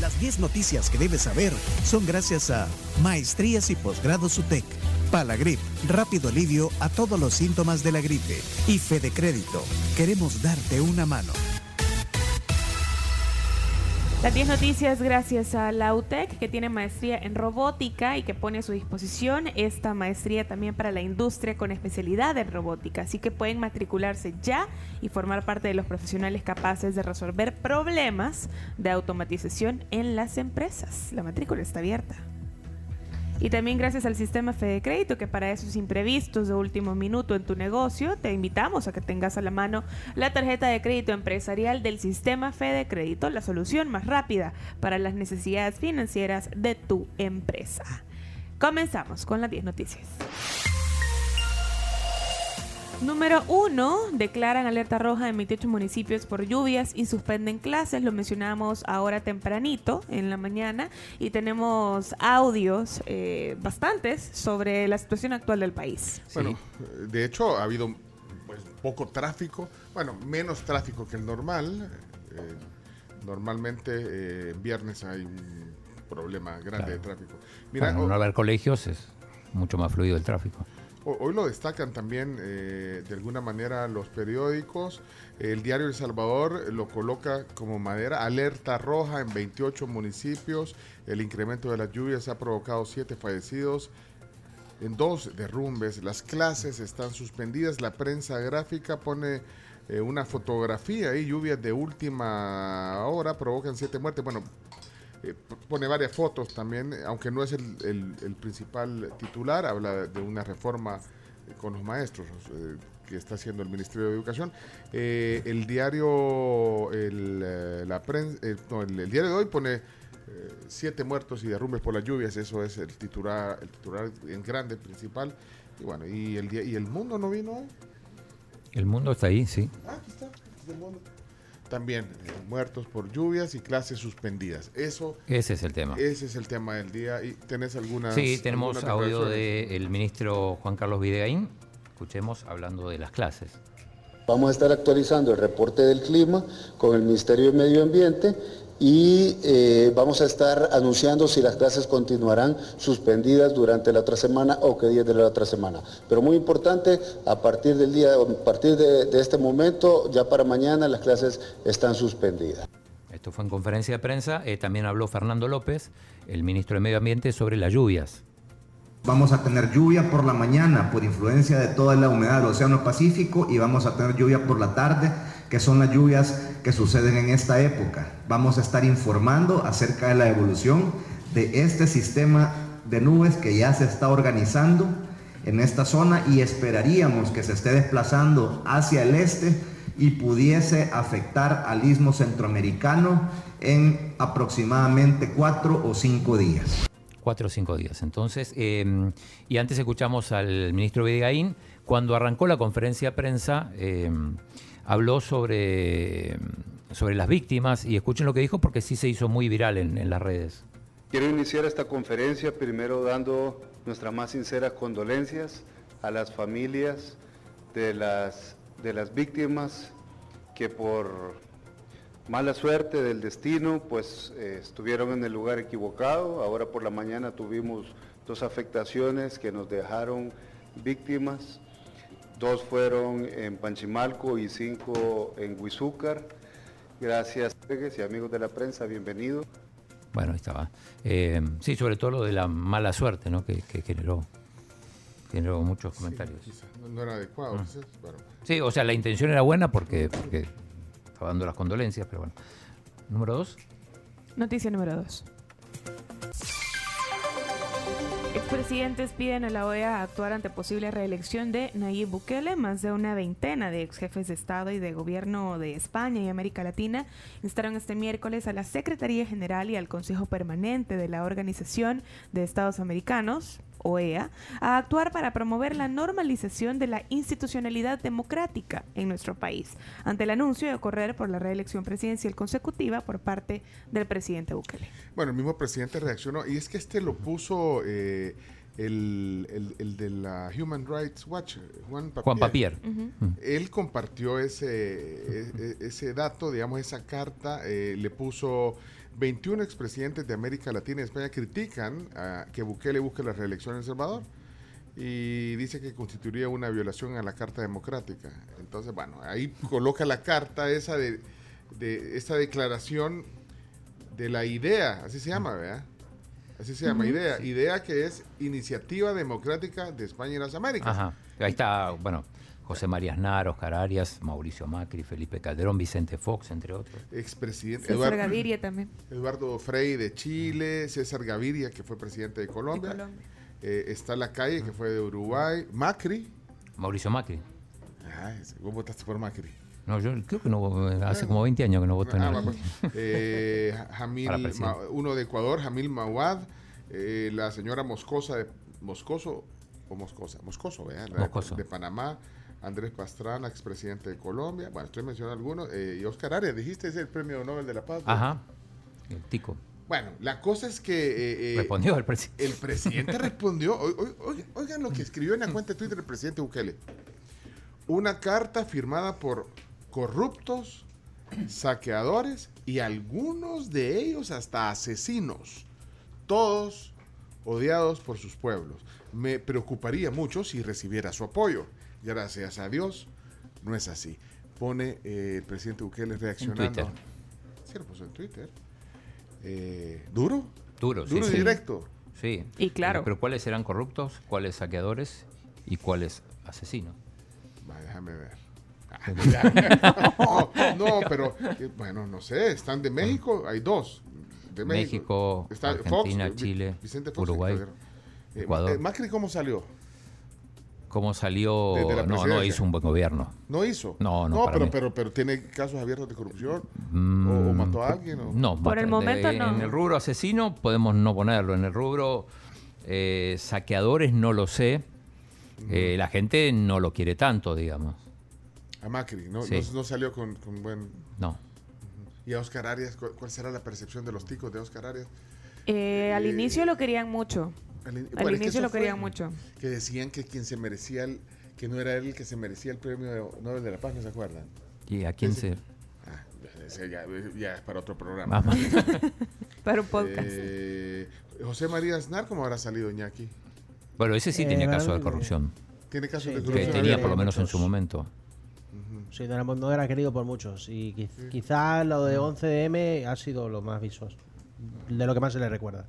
Las 10 noticias que debes saber son gracias a Maestrías y Posgrados UTEC, Palagrip, rápido alivio a todos los síntomas de la gripe y Fede Crédito. Queremos darte una mano. Las 10 noticias gracias a la UTEC que tiene maestría en robótica y que pone a su disposición esta maestría también para la industria con especialidad en robótica. Así que pueden matricularse ya y formar parte de los profesionales capaces de resolver problemas de automatización en las empresas. La matrícula está abierta. Y también gracias al sistema Fede Crédito, que para esos imprevistos de último minuto en tu negocio, te invitamos a que tengas a la mano la tarjeta de crédito empresarial del sistema Fede Crédito, la solución más rápida para las necesidades financieras de tu empresa. Comenzamos con las 10 noticias. Número 1. Declaran alerta roja en 28 municipios por lluvias y suspenden clases. Lo mencionamos ahora tempranito en la mañana y tenemos audios eh, bastantes sobre la situación actual del país. Bueno, de hecho ha habido pues, poco tráfico, bueno, menos tráfico que el normal. Eh, normalmente eh, viernes hay un problema grande de tráfico. Mira, Para no haber colegios es mucho más fluido el tráfico. Hoy lo destacan también eh, de alguna manera los periódicos. El diario El Salvador lo coloca como madera, alerta roja en 28 municipios. El incremento de las lluvias ha provocado siete fallecidos en dos derrumbes. Las clases están suspendidas. La prensa gráfica pone eh, una fotografía ahí. Lluvias de última hora provocan siete muertes. Bueno, eh, pone varias fotos también, aunque no es el, principal titular, habla de una reforma con los maestros eh, que está haciendo el Ministerio de Educación. Eh, el diario, el, la el, diario de hoy pone siete muertos y derrumbes por las lluvias, eso es el titular, el titular en grande principal. Y bueno, y el, y el mundo no vino El mundo está ahí, sí. Ah, aquí está, el mundo también eh, muertos por lluvias y clases suspendidas. Eso ese es el tema. Ese es el tema del día y tenés algunas Sí, tenemos audio del ministro Juan Carlos Videgaín. Escuchemos hablando de las clases. Vamos a estar actualizando el reporte del clima con el Ministerio de Medio Ambiente y eh, vamos a estar anunciando si las clases continuarán suspendidas durante la otra semana o qué días de la otra semana. Pero muy importante, a partir del día, a partir de, este momento, ya para mañana las clases están suspendidas. Esto fue en conferencia de prensa. Eh, también habló Fernando López, el ministro de Medio Ambiente, sobre las lluvias. Vamos a tener lluvia por la mañana por influencia de toda la humedad del Océano Pacífico y vamos a tener lluvia por la tarde que son las lluvias que suceden en esta época. Vamos a estar informando acerca de la evolución de este sistema de nubes que ya se está organizando en esta zona y esperaríamos que se esté desplazando hacia el este y pudiese afectar al istmo centroamericano en aproximadamente cuatro o cinco días. Cuatro o cinco días. Entonces, em, y antes escuchamos al ministro Videgaín, cuando arrancó la conferencia de prensa, em, habló sobre, sobre las víctimas y escuchen lo que dijo porque sí se hizo muy viral en, las redes. Quiero iniciar esta conferencia primero dando nuestras más sinceras condolencias a las familias de las, de las víctimas que por mala suerte del destino pues eh, estuvieron en el lugar equivocado. Ahora por la mañana tuvimos dos afectaciones que nos dejaron víctimas. Dos fueron en Panchimalco y cinco en Huizúcar. Gracias, y amigos de la prensa, bienvenidos. Bueno, ahí estaba. Eh, sí, sobre todo lo de la mala suerte, ¿no? Que, generó, generó muchos comentarios. no era adecuado. Ah. Sí, o sea, la intención era buena porque, porque estaba dando las condolencias, pero bueno. Número dos. Noticia número dos. Expresidentes piden a la OEA actuar ante posible reelección de Nayib Bukele. Más de una veintena de ex jefes de Estado y de Gobierno de España y América Latina instaron este miércoles a la Secretaría General y al Consejo Permanente de la Organización de Estados Americanos, OEA, a actuar para promover la normalización de la institucionalidad democrática en nuestro país, ante el anuncio de correr por la reelección presidencial consecutiva por parte del presidente Bukele. Bueno, el mismo presidente reaccionó y es que este lo puso... Eh, el, el, el de la Human Rights Watch, Juan Papier. Juan Papier. Él compartió ese, e- e- ese dato, digamos, esa carta, eh, le puso 21 expresidentes de América Latina y España critican a que Bukele busque la reelección en El Salvador y dice que constituiría una violación a la Carta Democrática. Entonces, bueno, ahí coloca la carta esa de, de esta declaración de la idea, así se llama, ¿verdad? Así se llama, idea. Idea que es Iniciativa Democrática de España y las Américas. Ajá. Ahí está, bueno, José María Aznar, Oscar Arias, Mauricio Macri, Felipe Calderón, Vicente Fox, entre otros. Expresidente César Eduardo, Gaviria también. Eduardo Frei de Chile, César Gaviria, que fue presidente de de Colombia. Colombia. Eh, está La Calle, que fue de Uruguay. Macri. Mauricio Macri. Ay, vos votaste por Macri. No, yo creo que no, hace como 20 años que no voto en Ah, el- pues. Eh, Jamil. Ma- uno de Ecuador, Jamil Mawad, eh, la señora Moscosa de Moscoso o Moscosa, Moscoso, ¿verdad? Moscoso. De, Panamá, Andrés Pastrana, expresidente de Colombia, bueno, estoy mencionando algunos, eh, y Oscar Arias, dijiste es el premio Nobel de la Paz. ¿no? Ajá. El tico. Bueno, la cosa es que eh, eh, Respondió el presidente. el presidente respondió, oigan- oigan lo que escribió en la cuenta de Twitter el presidente Bukele. Una carta firmada por corruptos, saqueadores y algunos de ellos hasta asesinos, todos odiados por sus pueblos. Me preocuparía mucho si recibiera su apoyo. Gracias a Dios, no es así. Pone eh, el presidente Bukele reaccionando. Twitter. Sí, lo puso en Twitter. Eh, ¿Duro? Duro, sí, Duro y sí. directo. Sí. Y claro. Pero ¿cuáles eran corruptos? ¿Cuáles saqueadores? ¿Y cuáles asesinos? Va, déjame ver. Ah, no, no, pero eh, bueno, no sé, están de México, hay dos. De México, Argentina, Vi- Chile, Vicente Fox, Uruguay. Eh, Ecuador. eh, Macri, ¿cómo salió? ¿Cómo salió? La No, no hizo un buen gobierno. ¿No hizo? No, no, para pero, mí. pero, pero tiene casos abiertos de corrupción. Mm, o, o mató a alguien. O... No, Por el momento de- no. En el rubro asesino podemos no ponerlo. En el rubro eh, saqueadores no lo sé. Eh, la gente no lo quiere tanto, digamos. A Macri, ¿no? Sí. No, no salió con, con buen... No. ¿Y a Oscar Arias? ¿Cuál, será la percepción de los ticos de Oscar Arias? Eh, al inicio lo querían mucho. Al, in- Al bueno, inicio lo querían mucho. Que decían que quien se merecía el... Que no era él el que se merecía el premio Nobel de la Paz, ¿no se acuerdan? ¿Y a quién Sí, sí. se...? Ah, ya, ya es para otro programa. Para un podcast. Eh, José María Aznar, ¿cómo habrá salido Iñaki? Bueno, ese sí Eh, tenía caso de corrupción. ¿Tiene casos Sí, de que Que corrupción? tenía por lo menos en su momento. Sí, no era, no era querido por muchos. Y quiz- quizás lo de 11M ha sido lo más vistoso. De lo que más se le recuerda.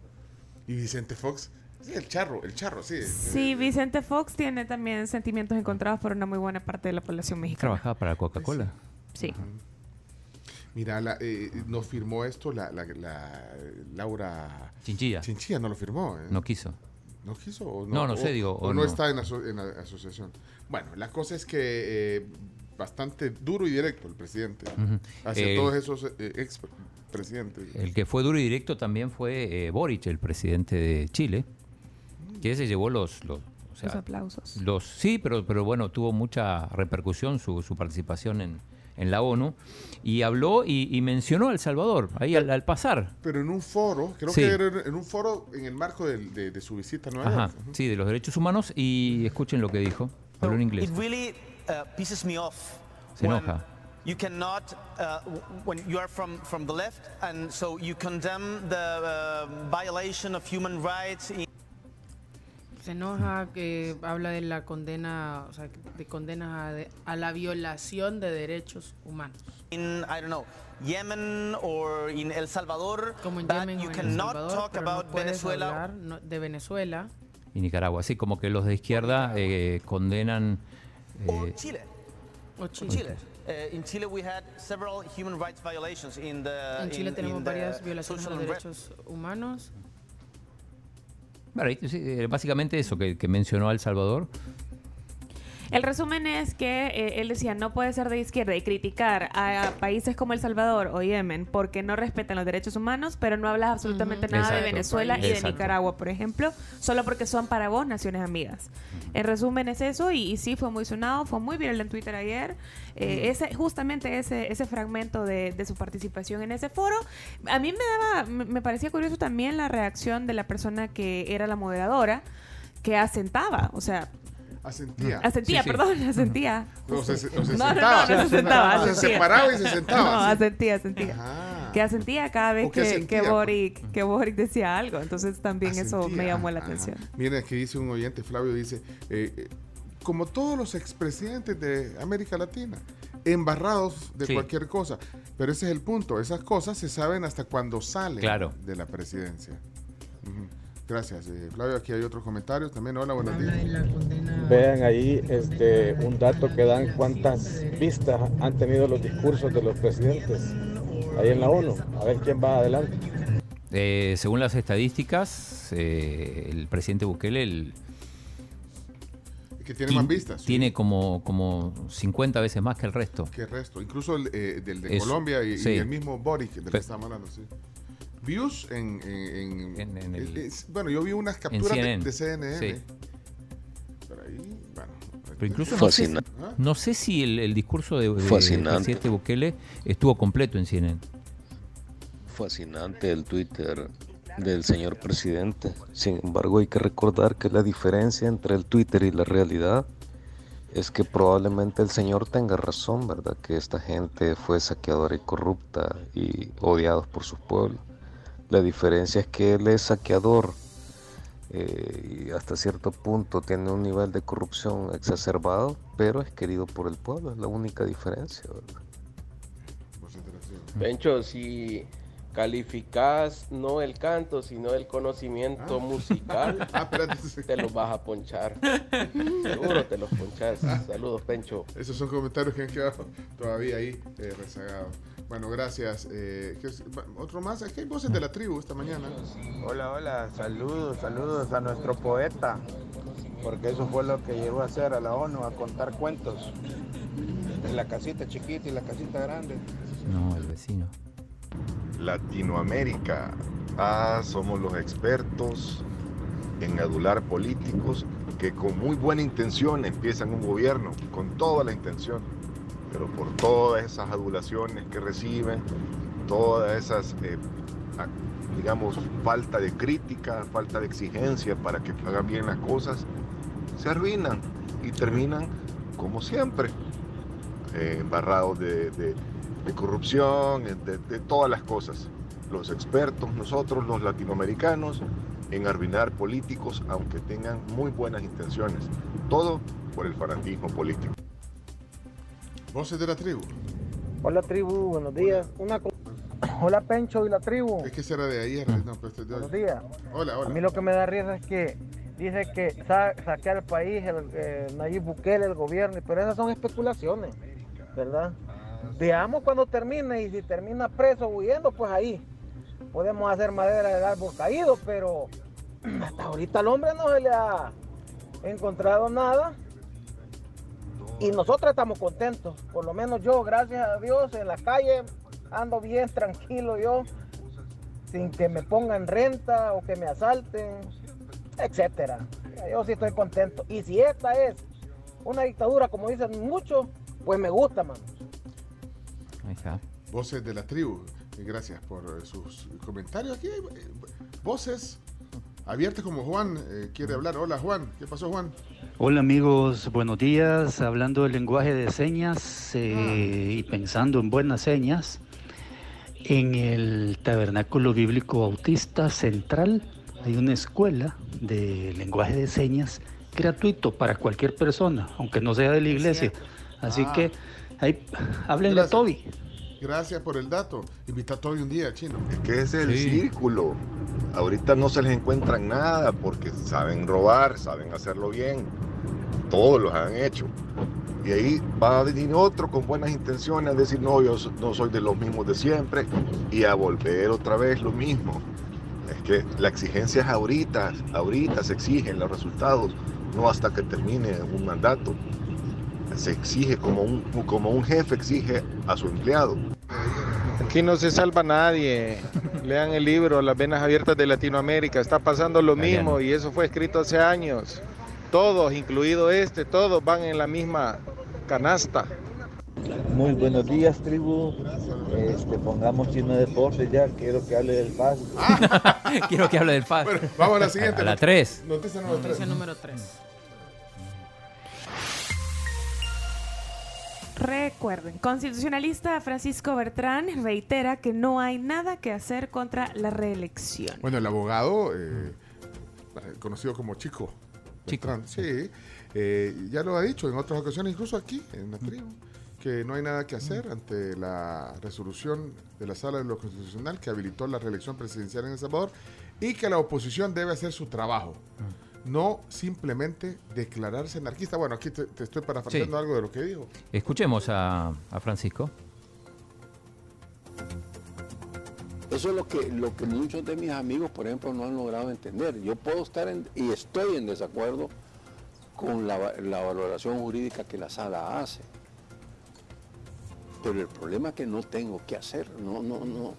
Y Vicente Fox, sí, el charro, el charro, sí. Sí, Vicente Fox tiene también sentimientos encontrados por una muy buena parte de la población mexicana. ¿Trabajaba para Coca-Cola? Sí. Mira, la, eh, nos firmó esto la, la- la- Laura Chinchilla. Chinchilla, no lo firmó. ¿eh? No quiso. ¿No quiso o no? No, no o- sé, digo, O, o no, no. está en, aso- en la asociación. Bueno, la cosa es que eh, bastante duro y directo el presidente hacia Eh, todos esos eh, ex presidentes. El que fue duro y directo también fue eh, Boric, el presidente de Chile, que se llevó los... los o sea, Los aplausos. los sí, pero, pero bueno, tuvo mucha repercusión su, su participación en, en la ONU y habló y, y mencionó a El Salvador, ahí al, al pasar. Pero en un foro, creo Sí. que era en un foro en el marco del- de, de su visita a Nueva Ajá, York. Sí, de los derechos humanos y escuchen lo que dijo. Habló en inglés. It really uh, pisses me off. Se enoja. You cannot, uh, when you are from, from the left, and so you condemn the uh, violation of human rights in Se enoja que habla de la condena, o sea, de condenas a, de- a la violación de derechos humanos. in I don't know Yemen or in El Salvador, Como en Yemen you o en El cannot Salvador, talk pero no about puedes Venezuela. hablar no- de Venezuela Y Nicaragua, así como que los de izquierda eh, condenan... eh, Chile. o Chile. Chile. Uh, in Chile, we had several human rights violations in the. En Chile in- tenemos in varias violaciones a los derechos humanos. Bueno, eh, básicamente eso que, que mencionó El Salvador. El resumen es que eh, él decía no puede ser de izquierda y criticar a, países como El Salvador o Yemen porque no respetan los derechos humanos, pero no hablas absolutamente nada de Exacto. Venezuela y de. Nicaragua, por ejemplo, solo porque son para vos naciones amigas. En resumen es eso y, y sí fue muy sonado, fue muy viral en Twitter ayer. Eh, ese, justamente ese, ese fragmento de, de su participación en ese foro. A mí me daba, me parecía curioso también la reacción de la persona que era la moderadora que asentaba, o sea, Asentía. asentía, Sí, sí. perdón, asentía. No, se, no, se No, sentaba. no, no se sentaba. Se asentía. separaba y se sentaba. No, asentía, asentía. Ajá. Que asentía cada vez ¿O qué que, asentía? que, Boric, que Boric decía algo. Entonces también eso me Asentía. llamó la Ajá. atención. Miren, aquí dice un oyente, Flavio, dice, eh, eh, como todos los expresidentes de América Latina, embarrados de Sí. cualquier cosa. Pero ese es el punto, esas cosas se saben hasta cuando salen Claro. de la presidencia. Gracias, eh, Flavio. Aquí hay otros comentarios también. Hola, buenos días. Vean ahí este, un dato que dan cuántas vistas han tenido los discursos de los presidentes ahí en la ONU. A ver quién va adelante. Eh, según las estadísticas, eh, el presidente Bukele el- Que tiene ti- más vistas. sí, tiene como, como 50 veces más que el resto. que el resto. Incluso el, eh, del de Eso, Colombia y, y sí. el mismo Boric, del que Pe- estamos hablando, sí. Views en... en- en- En- en el- es- bueno, yo vi unas capturas de, CNN. de CNN. Sí. Pero ahí, bueno. Pero incluso no sé, Fascinante. No sé si el, el discurso de, de- del presidente Bukele estuvo completo en CNN. Fascinante el Twitter del señor presidente. Sin embargo, hay que recordar que la diferencia entre el Twitter y la realidad es que probablemente el señor tenga razón, ¿verdad? Que esta gente fue saqueadora y corrupta y odiados por su pueblo. La diferencia es que él es saqueador eh, y hasta cierto punto tiene un nivel de corrupción exacerbado, pero es querido por el pueblo, es la única diferencia, ¿verdad? Pencho, si calificas no el canto, sino el conocimiento musical, Ah, te los vas a ponchar. Seguro te los ponchas. Saludos, Pencho. Esos son comentarios que han quedado todavía ahí eh, rezagados. Bueno, gracias. Eh, Otro más. Aquí hay voces de la tribu esta mañana. Hola, hola, saludos, saludos a nuestro poeta, porque eso fue lo que llegó a hacer a la ONU, a contar cuentos. En la casita chiquita y la casita grande. No, el vecino. Latinoamérica. Ah, somos los expertos en adular políticos que con muy buena intención empiezan un gobierno, con toda la intención, pero por todas esas adulaciones que reciben, todas esas, eh, digamos, falta de crítica, falta de exigencia para que hagan bien las cosas, se arruinan y terminan como siempre, eh, embarrados de, corrupción, de, de todas las cosas. Los expertos, nosotros los latinoamericanos, en arruinar políticos, aunque tengan muy buenas intenciones. Todo por el fanatismo político. Voces de la tribu. Hola tribu, buenos días. Una Hola Pencho y la tribu. Es que será de ayer. No, pues, de. Buenos días. Hola, A hola. mí lo que me da risa es que dice que sa saquear el país, el, eh, Nayib Bukele, el gobierno, pero esas son especulaciones, ¿verdad? Veamos cuando termine y si termina preso huyendo, pues ahí podemos hacer madera del árbol caído, pero hasta ahorita al hombre no se le ha encontrado nada y nosotros estamos contentos, por lo menos yo, gracias a Dios, en la calle ando bien tranquilo yo, sin que me pongan renta o que me asalten, etcétera. Yo sí estoy contento. Y si esta es una dictadura, como dicen muchos, pues me gusta, mano. Ahí está. Voces de la tribu. Gracias por eh, sus comentarios. Aquí hay eh, voces abiertas como Juan eh, quiere hablar. Hola Juan, ¿qué pasó Juan? Hola amigos, buenos días. Hablando del lenguaje de señas eh, y pensando en buenas señas, en el Tabernáculo Bíblico Bautista Central hay una escuela de lenguaje de señas gratuito para cualquier persona, aunque no sea de la iglesia. Así Ah. que ahí, háblenle a. Toby. Gracias por el dato. Invita a todo un día, chino. Es que es el círculo. Ahorita no se les encuentra nada porque saben robar, saben hacerlo bien. Todos los han hecho. Y ahí va a venir otro con buenas intenciones a decir, no, yo no soy de los mismos de siempre. Y a volver otra vez lo mismo. Es que la exigencia es ahorita, ahorita se exigen los resultados, no hasta que termine un mandato. Se exige como un, como un jefe exige a su empleado. Aquí no se salva nadie. Lean el libro Las venas abiertas de Latinoamérica. Está pasando lo mismo y eso fue escrito hace años. Todos, incluido este, todos van en la misma canasta. Muy buenos días, tribu. Este, pongamos chino de deporte ya. Quiero que hable del FAS. Quiero que hable del FAS. Bueno, vamos a la siguiente. A la 3. Noticia número 3. Noticia número 3. Recuerden, constitucionalista Francisco Bertrán reitera que no hay nada que hacer contra la reelección. Bueno, el abogado, eh, conocido como Chico. Chico. Sí, eh, ya lo ha dicho en otras ocasiones, incluso aquí, en la tribu, que no hay nada que hacer ante la resolución de la Sala de lo Constitucional que habilitó la reelección presidencial en El Salvador y que la oposición debe hacer su trabajo. No simplemente declararse anarquista. Bueno, aquí te, te estoy parafraseando Sí. algo de lo que dijo. Escuchemos a, a Francisco. Eso es lo que, lo que muchos de mis amigos, por ejemplo, no han logrado entender. Yo puedo estar y estoy en desacuerdo con la, la valoración jurídica que la sala hace. Pero el problema es que no tengo qué hacer, no, no, no,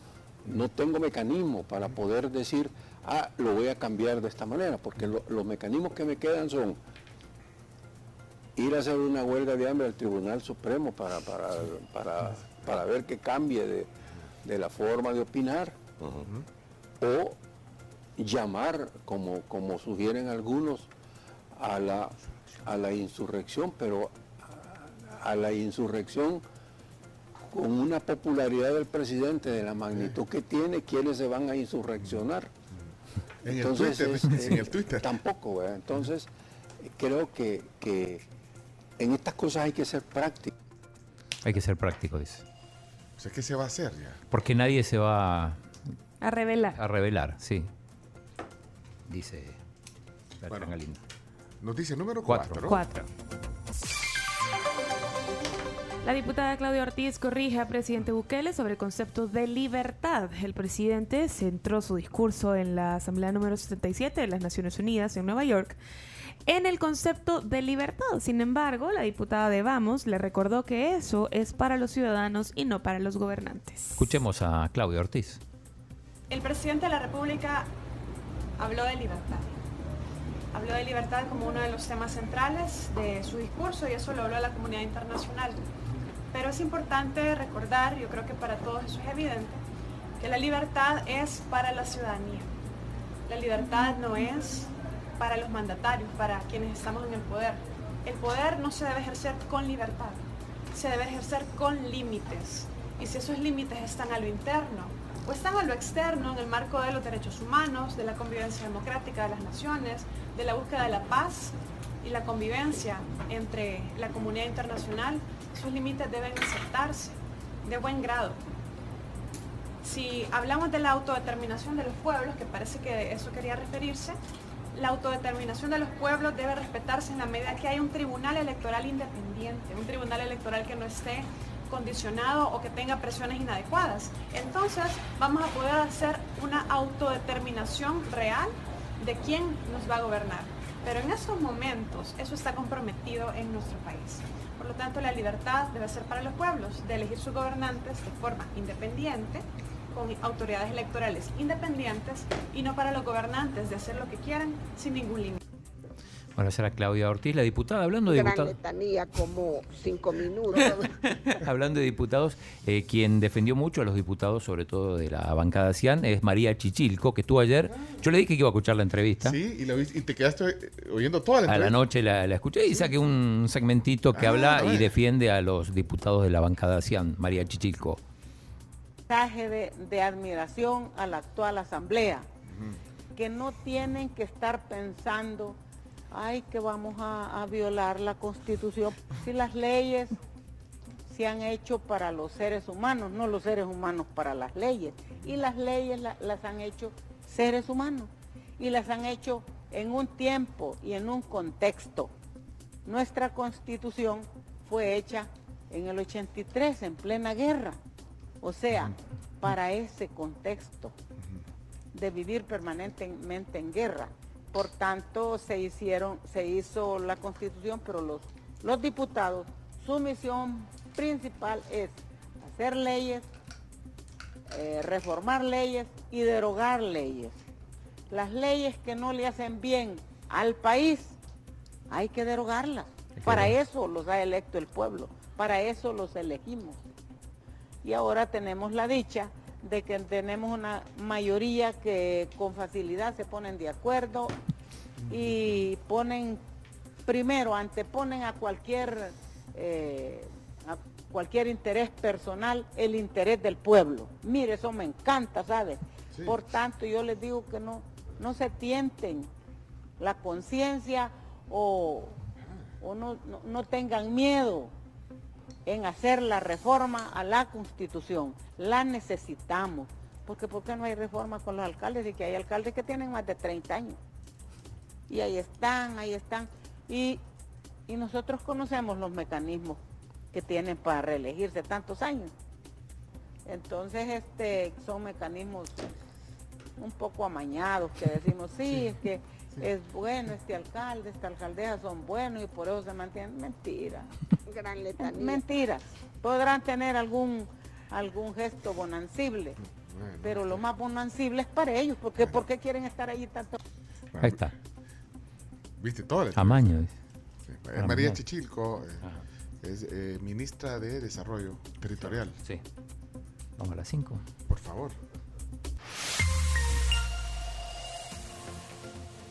no tengo mecanismo para poder decir, ah, lo voy a cambiar de esta manera, porque lo- los mecanismos que me quedan son ir a hacer una huelga de hambre al Tribunal Supremo para, para, para, para ver que cambie de, de la forma de opinar, o llamar, como, como sugieren algunos, a la, a la insurrección, pero a, a la insurrección con una popularidad del presidente de la magnitud que tiene, ¿quiénes se van a insurreccionar? En el Twitter, es, en el Twitter. Tampoco, ¿verdad? Entonces, creo que, que en estas cosas hay que ser práctico. Hay que ser práctico, dice. Sea, ¿qué se va a hacer ya? Porque nadie se va A revelar. a revelar, sí. Dice Bertrán Galindo. Noticia número Cuatro. 4. Cuatro. La diputada Claudia Ortiz corrige a presidente Bukele sobre el concepto de libertad. El presidente centró su discurso en la Asamblea número 77 de las Naciones Unidas en Nueva York en el concepto de libertad. Sin embargo, la diputada de Vamos le recordó que eso es para los ciudadanos y no para los gobernantes. Escuchemos a Claudio Ortiz. El presidente de la República habló de libertad. Habló de libertad como uno de los temas centrales de su discurso y eso lo habló a la comunidad internacional. Pero es importante recordar, yo creo que para todos eso es evidente, que la libertad es para la ciudadanía. La libertad no es para los mandatarios, para quienes estamos en el poder. El poder no se debe ejercer con libertad, se debe ejercer con límites. Y si esos límites están a lo interno o están a lo externo en el marco de los derechos humanos, de la convivencia democrática de las naciones, de la búsqueda de la paz y la convivencia entre la comunidad internacional, esos límites deben aceptarse de buen grado. Si hablamos de la autodeterminación de los pueblos, que parece que eso quería referirse, la autodeterminación de los pueblos debe respetarse en la medida que hay un tribunal electoral independiente, un tribunal electoral que no esté condicionado o que tenga presiones inadecuadas. Entonces vamos a poder hacer una autodeterminación real de quién nos va a gobernar. Pero en estos momentos eso está comprometido en nuestro país. Por lo tanto, la libertad debe ser para los pueblos de elegir sus gobernantes de forma independiente, con autoridades electorales independientes y no para los gobernantes de hacer lo que quieran sin ningún límite. Bueno, esa era Claudia Ortiz, la diputada. Hablando de Gran diputados, letanía, como cinco minutos. hablando de diputados eh, quien defendió mucho a los diputados, sobre todo de la bancada CIAN, es María Chichilco, que estuvo ayer. Yo le dije que iba a escuchar la entrevista. Sí, y, la y te quedaste eh, oyendo toda la A la entrevista. noche la, la escuché y saqué un segmentito que Ah, habla y defiende a los diputados de la bancada CIAN, María Chichilco. Mensaje de, de admiración a la actual asamblea, que no tienen que estar pensando, ay, que vamos a, a violar la constitución, si las leyes se han hecho para los seres humanos, no los seres humanos para las leyes, y las leyes la- las han hecho seres humanos, y las han hecho en un tiempo y en un contexto. Nuestra constitución fue hecha en el 83, en plena guerra. O sea, para ese contexto de vivir permanentemente en guerra. Por tanto, se hicieron, se hizo la constitución, pero los, los diputados, su misión principal es hacer leyes, eh, reformar leyes y derogar leyes. Las leyes que no le hacen bien al país, hay que derogarlas. Para eso los ha electo el pueblo, Para eso los elegimos. Y ahora tenemos la dicha de que tenemos una mayoría que con facilidad se ponen de acuerdo y ponen, primero, anteponen a cualquier, eh, a cualquier interés personal el interés del pueblo. Mire, eso me encanta, ¿sabe? Por tanto, yo les digo que no, no se tienten la conciencia o, o no, no- no tengan miedo en hacer la reforma a la constitución. La necesitamos. Porque ¿por qué no hay reforma con los alcaldes? Y que hay alcaldes que tienen más de 30 años. Y ahí están, ahí están. Y, y nosotros conocemos los mecanismos que tienen para reelegirse tantos años. Entonces, este, son mecanismos un poco amañados que decimos, sí, es que es bueno este alcalde, esta alcaldesa son buenos y por eso se mantienen. Mentira. Gran letanía. Mentiras. Podrán tener algún, algún gesto bonancible, pero lo más bonancible es para ellos, porque ¿por qué quieren estar allí tanto? Ahí está. ¿Viste todo? Amaño. dice. Eh, María Chichilco eh, es eh, ministra de Desarrollo Territorial. Sí. Vamos a las 5. Por favor.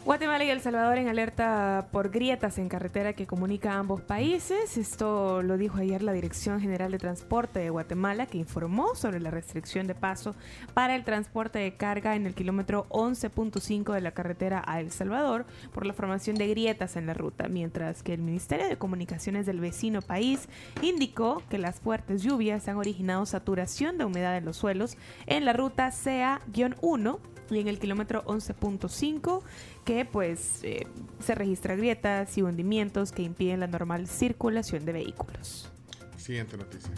Guatemala y El Salvador en alerta por grietas en carretera que comunica a ambos países. Esto lo dijo ayer la Dirección General de Transporte de Guatemala, que informó sobre la restricción de paso para el transporte de carga en el kilómetro 11.5 de la carretera a El Salvador por la formación de grietas en la ruta, mientras que el Ministerio de Comunicaciones del vecino país indicó que las fuertes lluvias han originado saturación de humedad en los suelos en la ruta CA-1 y en el kilómetro 11.5 que pues eh, se registra grietas y hundimientos que impiden la normal circulación de vehículos. Siguiente noticia.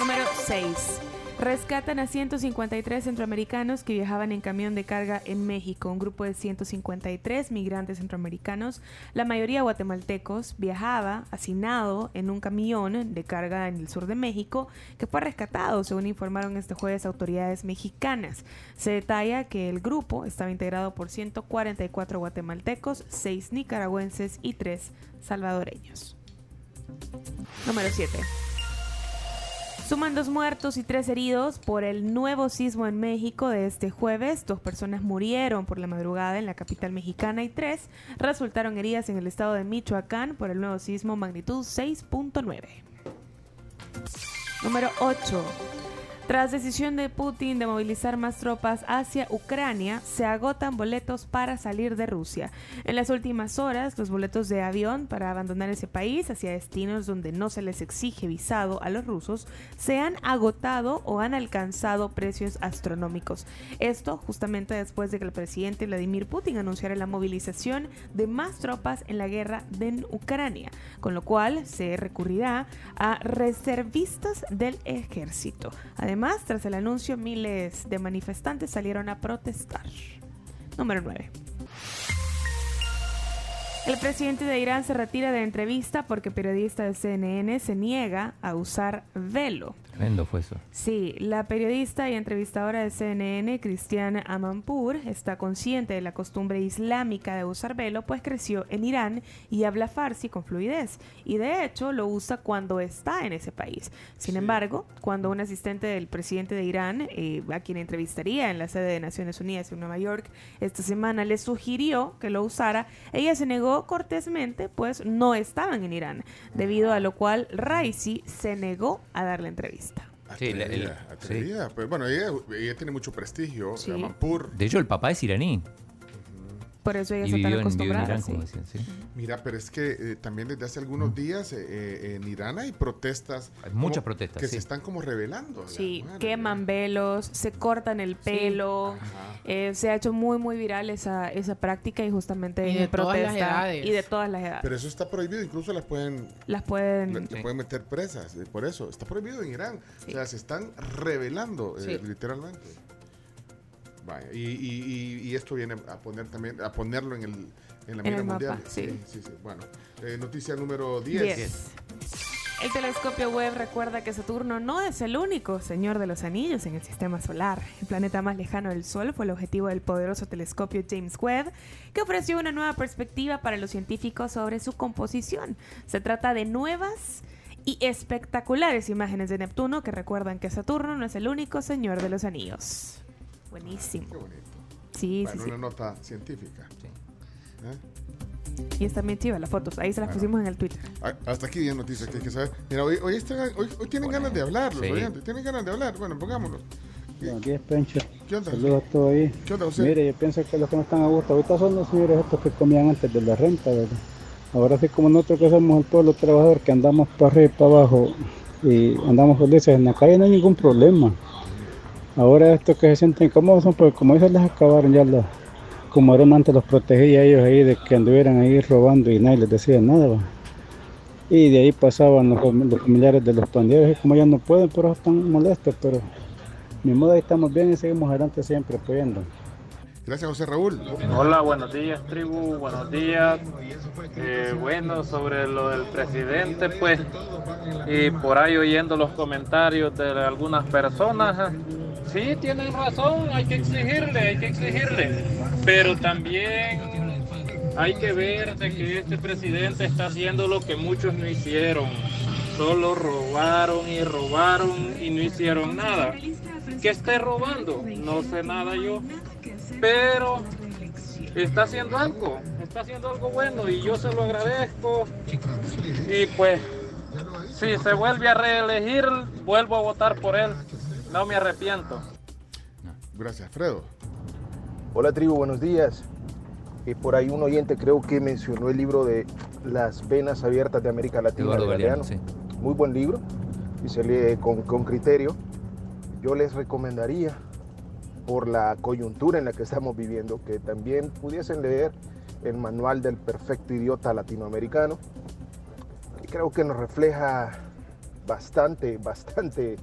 Número 6. Rescatan a 153 centroamericanos que viajaban en camión de carga en México. Un grupo de 153 migrantes centroamericanos, la mayoría guatemaltecos, viajaba hacinado en un camión de carga en el sur de México que fue rescatado, según informaron este jueves autoridades mexicanas. Se detalla que el grupo estaba integrado por 144 guatemaltecos, 6 nicaragüenses y 3 salvadoreños. Número 7. Suman dos muertos y tres heridos por el nuevo sismo en México de este jueves. Dos personas murieron por la madrugada en la capital mexicana y tres resultaron heridas en el estado de Michoacán por el nuevo sismo magnitud 6.9. Número 8. Tras decisión de Putin de movilizar más tropas hacia Ucrania, se agotan boletos para salir de Rusia. En las últimas horas, los boletos de avión para abandonar ese país hacia destinos donde no se les exige visado a los rusos se han agotado o han alcanzado precios astronómicos. Esto justamente después de que el presidente Vladimir Putin anunciara la movilización de más tropas en la guerra de Ucrania, con lo cual se recurrirá a reservistas del ejército. Además, tras el anuncio, miles de manifestantes salieron a protestar. Número 9. El presidente de Irán se retira de entrevista porque periodista de CNN se niega a usar velo. Tremendo fue eso. Sí, la periodista y entrevistadora de CNN, Cristiana Amanpour, está consciente de la costumbre islámica de usar velo, pues creció en Irán y habla farsi con fluidez. Y de hecho lo usa cuando está en ese país. Sin embargo, cuando un asistente del presidente de Irán, eh, a quien entrevistaría en la sede de Naciones Unidas en Nueva York esta semana, le sugirió que lo usara, ella se negó cortésmente, pues no estaban en Irán, debido a lo cual Raisi se negó a dar la entrevista. Sí, la- el- Atrevida, atrevida. Pues, bueno, ella, ella tiene mucho prestigio. Sí. De hecho, el papá es iraní. Por eso ella está tan en. Irán, sí. decían, sí. Mira, pero es que eh, también desde hace algunos días eh, eh, en Irán hay protestas. Hay muchas como- protestas, Que sí. se están como revelando. Sí, queman velos, se cortan el pelo. Eh, se ha hecho muy, muy viral esa, esa práctica y justamente Y de en todas las protesta. edades. Y de todas las edades. Pero eso está prohibido, incluso las pueden las pueden. le, le pueden meter presas, por eso. Está prohibido en Irán. O sea, se están revelando, eh, literalmente. Vaya, y, y- y- y esto viene a poner también, a ponerlo en, el, en la En mira el mapa, mundial. sí. sí, sí. Bueno, eh, noticia número 10. 10. El telescopio Webb recuerda que Saturno no es el único señor de los anillos en el sistema solar. El planeta más lejano del Sol fue el objetivo del poderoso telescopio James Webb, que ofreció una nueva perspectiva para los científicos sobre su composición. Se trata de nuevas y espectaculares imágenes de Neptuno que recuerdan que Saturno no es el único señor de los anillos. Buenísimo. Qué bonito. Sí, Bueno, sí, sí. una nota científica. ¿Eh? Y están bien chivas las fotos. Ahí se las Bueno. pusimos en el Twitter. Hasta aquí 10 noticias que hay que saber. Mira, hoy, hoy, están- hoy- hoy tienen ganas de hablar los Sí. oyentes. Tienen ganas de hablar. Bueno. Buenos días, Pencho. ¿Qué onda? Saludos a todos ahí. ¿Qué onda, José? Mire, yo pienso que los que no están a gusto ahorita son los señores estos que comían antes de la renta, ¿verdad? Ahora sí como nosotros que somos el pueblo trabajador, que andamos para arriba y para abajo y andamos felices en la calle, no hay ningún problema. Ahora estos que se sienten incómodos son porque como ellos les acabaron ya la, como eran antes los protegía a ellos ahí de que anduvieran ahí robando y nadie les decía nada. ¿va? Y de ahí pasaban los, fam- los familiares de los pandilleros y como ya no pueden, pero están molestos, pero ni modo ahí estamos bien y seguimos adelante siempre apoyando. Gracias, José Raúl. Hola, buenos días, tribu, buenos días. Eh, bueno, sobre lo del presidente, pues, y por ahí oyendo los comentarios de algunas personas, sí, tienen razón, hay que exigirle, hay que exigirle, pero también hay que ver de que este presidente está haciendo lo que muchos no hicieron. Solo robaron y robaron y no hicieron nada. Que esté robando, no sé nada yo, pero está haciendo algo, está haciendo algo bueno y yo se lo agradezco. Y pues, si se vuelve a reelegir, vuelvo a votar por él. No me arrepiento. Gracias, Fredo. Hola tribu, buenos días. Y por ahí un oyente creo que mencionó el libro de Las venas abiertas de América Latina. De Galeano. Muy buen libro y se lee con, con criterio. Yo les recomendaría, por la coyuntura en la que estamos viviendo, que también pudiesen leer el manual del perfecto idiota latinoamericano, que creo que nos refleja bastante, bastante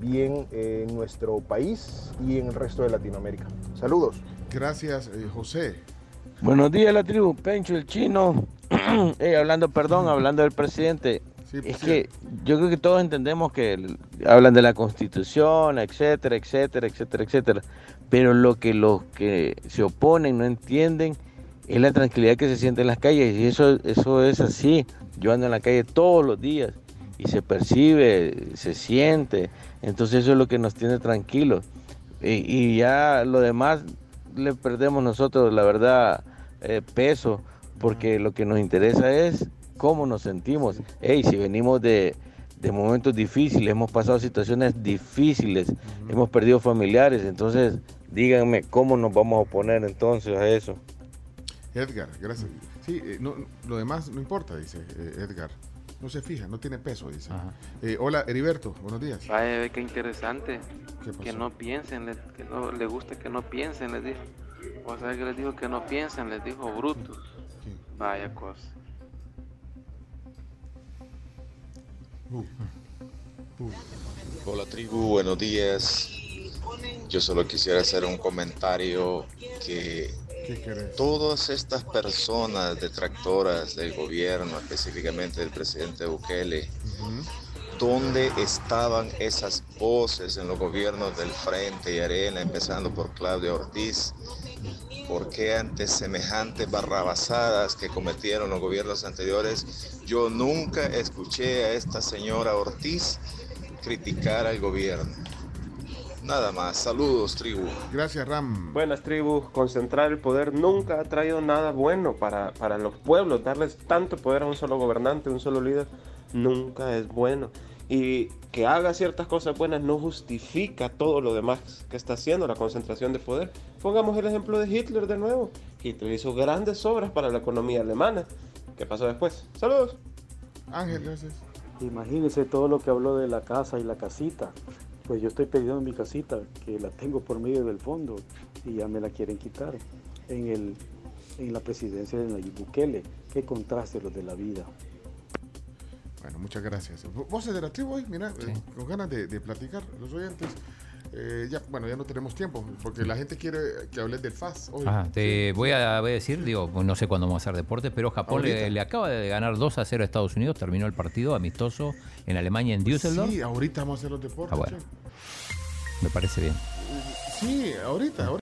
bien en nuestro país y en el resto de Latinoamérica. Saludos. Gracias, eh, José. Buenos días, la tribu. Pencho, el chino. Eh, hablando, perdón, hablando del presidente. es que yo creo que todos entendemos que el- hablan de la constitución, etcétera, etcétera, etcétera, etcétera. Pero lo que los que se oponen no entienden es la tranquilidad que se siente en las calles. Y eso, eso es así. Yo ando en la calle todos los días y se percibe, se siente. Entonces eso es lo que nos tiene tranquilos. Y, y ya lo demás le perdemos nosotros, la verdad, eh, peso, porque lo que nos interesa es cómo nos sentimos. Hey, si venimos de, de momentos difíciles, hemos pasado situaciones difíciles, hemos perdido familiares, entonces díganme cómo nos vamos a oponer entonces a eso. Edgar, gracias. Sí, eh, no, lo demás no importa, dice eh, Edgar. No se fija, no tiene peso, dice. Eh, hola, Heriberto, buenos días. Vaya, ve qué interesante. Que no piensen, le- que no les gusta que no piensen, les dijo. O sea, que les dijo que no piensen, les dijo brutos. Vaya cosa. Hola tribu, buenos días. Yo solo quisiera hacer un comentario que todas estas personas detractoras del gobierno, específicamente del presidente Bukele, ¿dónde estaban esas voces en los gobiernos del Frente y Arena, empezando por Claudia Ortiz? ¿Por qué ante semejantes barrabasadas que cometieron los gobiernos anteriores, yo nunca escuché a esta señora Ortiz criticar al gobierno? Nada más, saludos tribu. Gracias Ram. Buenas tribus, concentrar el poder nunca ha traído nada bueno para, para los pueblos, darles tanto poder a un solo gobernante, un solo líder, nunca es bueno. Y que haga ciertas cosas buenas no justifica todo lo demás que está haciendo, la concentración de poder. Pongamos el ejemplo de Hitler de nuevo. Hitler hizo grandes obras para la economía alemana. ¿Qué pasó después? Saludos. Ángel, gracias. Imagínese todo lo que habló de la casa y la casita. Pues yo estoy pidiendo mi casita, que la tengo por medio del fondo, y ya me la quieren quitar. En, el, en la presidencia de Nayib Bukele. Qué contraste los de la vida. Bueno, muchas gracias. V- Voces de la tribu hoy, mira, eh, con ganas de, de platicar, los oyentes. Eh, ya, bueno, ya no tenemos tiempo, porque la gente quiere que hables del FAS hoy. Ajá, te voy a, voy a decir, digo, pues no sé cuándo vamos a hacer deporte, pero Japón le, le acaba de ganar 2 a 0 a Estados Unidos, terminó el partido amistoso en Alemania, en Düsseldorf. Sí, ahorita vamos a hacer los deportes. Ah, bueno. Me parece bien. Sí, ahorita, ahorita.